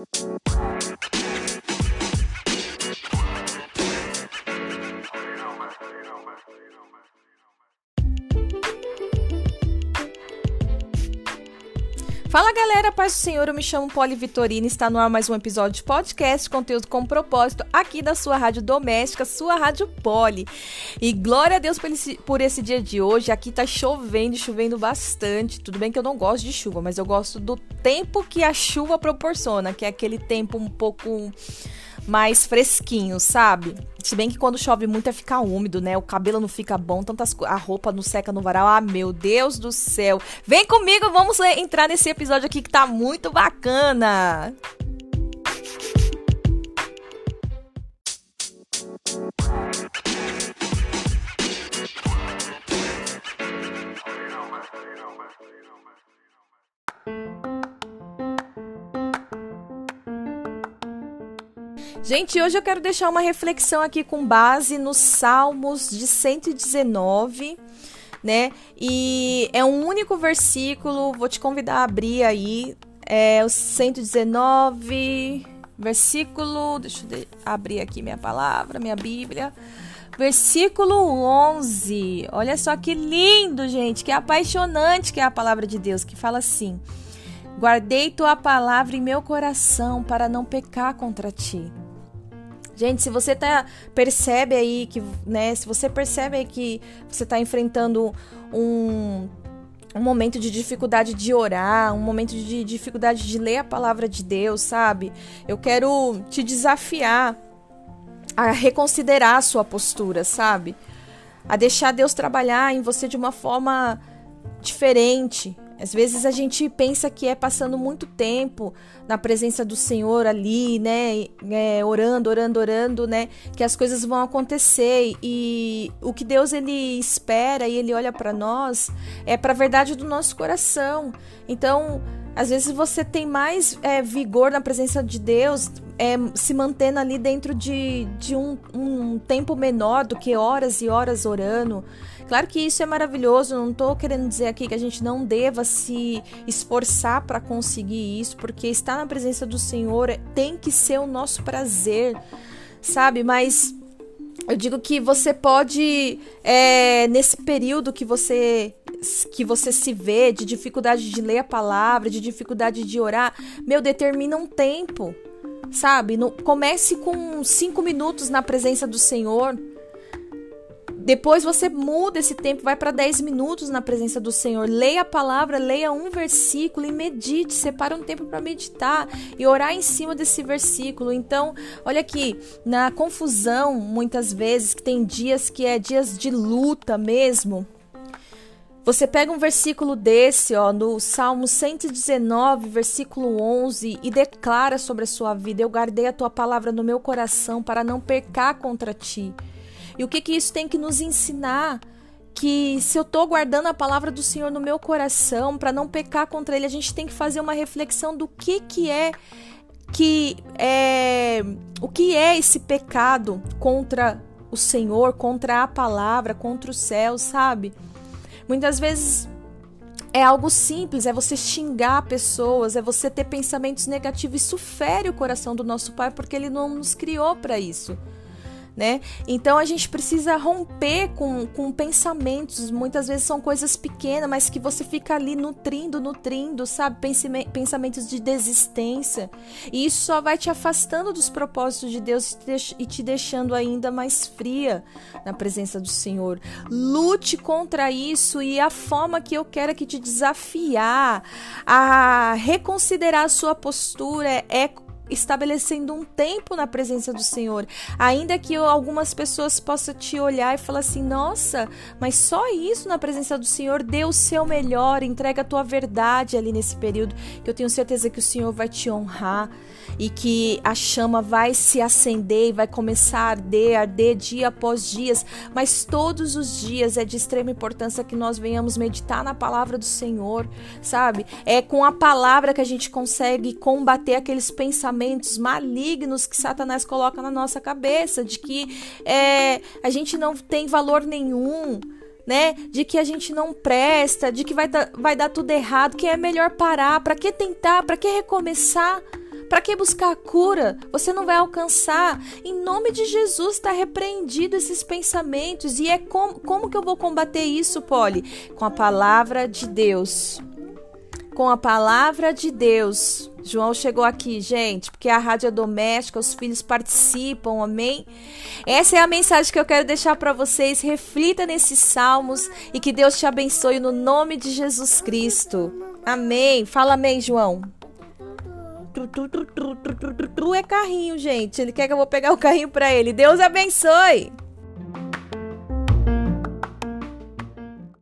Música Fala galera, paz do Senhor, eu me chamo Poli Vitorina, está no ar mais um episódio de podcast, conteúdo com propósito, aqui da sua rádio doméstica, sua rádio Poli. E glória a Deus por esse, por esse dia de hoje, aqui tá chovendo, chovendo bastante, tudo bem que eu não gosto de chuva, mas eu gosto do tempo que a chuva proporciona, que é aquele tempo um pouco mais fresquinho, sabe? Se bem que quando chove muito é ficar úmido, né? O cabelo não fica bom, tantas a roupa não seca no varal. Ah, meu Deus do céu. Vem comigo, vamos entrar nesse episódio aqui que tá muito bacana. Gente, hoje eu quero deixar uma reflexão aqui com base nos Salmos de 119, né? E é um único versículo, vou te convidar a abrir aí, é o 119, versículo, deixa eu abrir aqui minha palavra, minha Bíblia. Versículo 11. Olha só que lindo, gente, que apaixonante que é a palavra de Deus, que fala assim: Guardei tua palavra em meu coração para não pecar contra ti. Gente, se você tá percebe aí que, né, se você percebe aí que você tá enfrentando um um momento de dificuldade de orar, um momento de dificuldade de ler a palavra de Deus, sabe? Eu quero te desafiar a reconsiderar a sua postura, sabe? A deixar Deus trabalhar em você de uma forma diferente, às vezes a gente pensa que é passando muito tempo na presença do Senhor ali, né, é, orando, orando, orando, né, que as coisas vão acontecer e o que Deus ele espera e ele olha para nós é para a verdade do nosso coração. Então, às vezes você tem mais é, vigor na presença de Deus, é, se mantendo ali dentro de, de um, um tempo menor do que horas e horas orando. Claro que isso é maravilhoso, não estou querendo dizer aqui que a gente não deva se esforçar para conseguir isso, porque estar na presença do Senhor tem que ser o nosso prazer, sabe? Mas eu digo que você pode, é, nesse período que você que você se vê de dificuldade de ler a palavra, de dificuldade de orar, meu, determina um tempo, sabe? No, comece com cinco minutos na presença do Senhor. Depois você muda esse tempo, vai para 10 minutos na presença do Senhor. Leia a palavra, leia um versículo e medite. Separa um tempo para meditar e orar em cima desse versículo. Então, olha aqui, na confusão, muitas vezes, que tem dias que é dias de luta mesmo. Você pega um versículo desse, ó, no Salmo 119, versículo 11, e declara sobre a sua vida: Eu guardei a tua palavra no meu coração para não pecar contra ti. E o que, que isso tem que nos ensinar? Que se eu estou guardando a palavra do Senhor no meu coração para não pecar contra Ele, a gente tem que fazer uma reflexão do que que é que é o que é esse pecado contra o Senhor, contra a palavra, contra o céu, sabe? Muitas vezes é algo simples, é você xingar pessoas, é você ter pensamentos negativos. Isso fere o coração do nosso Pai porque Ele não nos criou para isso né? Então a gente precisa romper com, com pensamentos, muitas vezes são coisas pequenas, mas que você fica ali nutrindo, nutrindo, sabe? Pensamentos de desistência. E isso só vai te afastando dos propósitos de Deus e te deixando ainda mais fria na presença do Senhor. Lute contra isso e a forma que eu quero que te desafiar a reconsiderar a sua postura é estabelecendo um tempo na presença do Senhor. Ainda que algumas pessoas possam te olhar e falar assim: nossa, mas só isso na presença do Senhor, dê o seu melhor, entrega a tua verdade ali nesse período, que eu tenho certeza que o Senhor vai te honrar e que a chama vai se acender e vai começar a arder, arder dia após dias, mas todos os dias é de extrema importância que nós venhamos meditar na palavra do Senhor, sabe? É com a palavra que a gente consegue combater aqueles pensamentos pensamentos malignos que Satanás coloca na nossa cabeça, de que é, a gente não tem valor nenhum, né? De que a gente não presta, de que vai, vai dar tudo errado, que é melhor parar, para que tentar, para que recomeçar? Para que buscar a cura? Você não vai alcançar. Em nome de Jesus está repreendido esses pensamentos. E é como, como que eu vou combater isso, Polly? Com a palavra de Deus. Com a palavra de Deus. João chegou aqui, gente, porque a rádio é doméstica, os filhos participam, amém? Essa é a mensagem que eu quero deixar para vocês. Reflita nesses salmos e que Deus te abençoe no nome de Jesus Cristo. Amém. Fala amém, João. É carrinho, gente. Ele quer que eu vou pegar o carrinho para ele. Deus abençoe.